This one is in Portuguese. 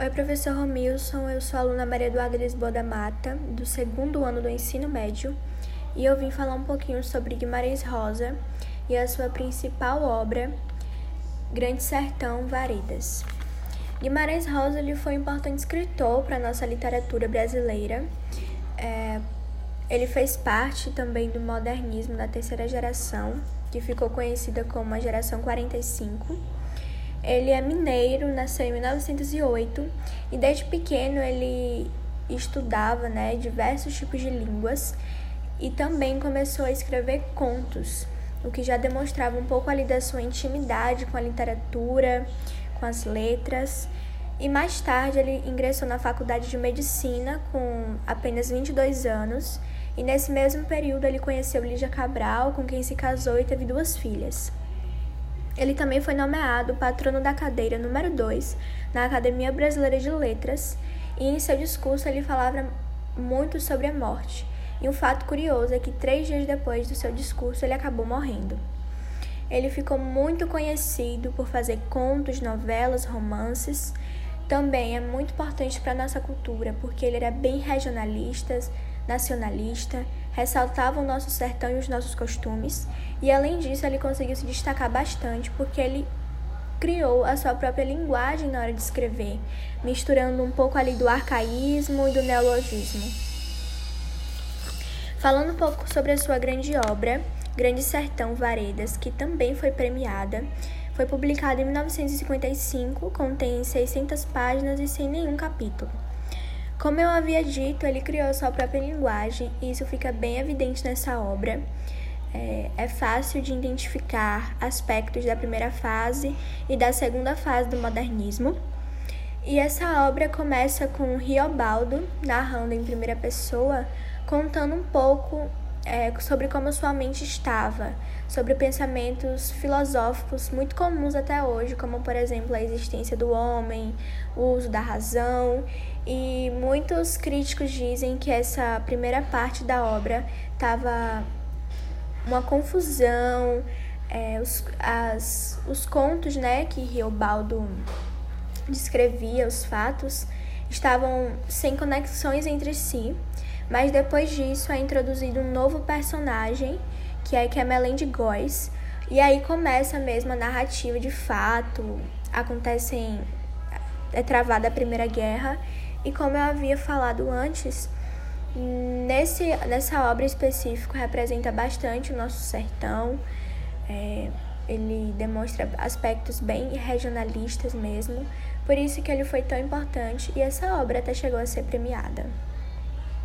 Oi, professor Romilson. Eu sou aluna Maria Eduarda Lisboa da Mata, do segundo ano do ensino médio, e eu vim falar um pouquinho sobre Guimarães Rosa e a sua principal obra, Grande Sertão Varedas. Guimarães Rosa ele foi um importante escritor para a nossa literatura brasileira. É, ele fez parte também do modernismo da terceira geração, que ficou conhecida como a geração 45 ele é mineiro, nasceu em 1908 e desde pequeno ele estudava né, diversos tipos de línguas e também começou a escrever contos, o que já demonstrava um pouco ali da sua intimidade com a literatura, com as letras. E mais tarde ele ingressou na faculdade de medicina com apenas 22 anos, e nesse mesmo período ele conheceu Lígia Cabral, com quem se casou e teve duas filhas. Ele também foi nomeado patrono da cadeira número 2 na Academia Brasileira de Letras e em seu discurso ele falava muito sobre a morte. E um fato curioso é que três dias depois do seu discurso ele acabou morrendo. Ele ficou muito conhecido por fazer contos, novelas, romances. Também é muito importante para a nossa cultura, porque ele era bem regionalista, nacionalista, ressaltava o nosso sertão e os nossos costumes, e além disso, ele conseguiu se destacar bastante porque ele criou a sua própria linguagem na hora de escrever, misturando um pouco ali do arcaísmo e do neologismo. Falando um pouco sobre a sua grande obra, Grande Sertão Varedas, que também foi premiada, foi publicada em 1955, contém 600 páginas e sem nenhum capítulo. Como eu havia dito, ele criou sua própria linguagem e isso fica bem evidente nessa obra. É, é, fácil de identificar aspectos da primeira fase e da segunda fase do modernismo. E essa obra começa com Riobaldo narrando em primeira pessoa, contando um pouco é, sobre como sua mente estava, sobre pensamentos filosóficos muito comuns até hoje, como por exemplo a existência do homem, o uso da razão, e muitos críticos dizem que essa primeira parte da obra estava uma confusão, é, os, as, os contos né, que Riobaldo descrevia, os fatos, estavam sem conexões entre si, mas depois disso é introduzido um novo personagem que é Kemelém de Góis. E aí começa mesmo a narrativa de fato, acontecem é travada a Primeira Guerra e como eu havia falado antes, nesse, nessa obra específica representa bastante o nosso sertão. É, ele demonstra aspectos bem regionalistas mesmo, por isso que ele foi tão importante e essa obra até chegou a ser premiada.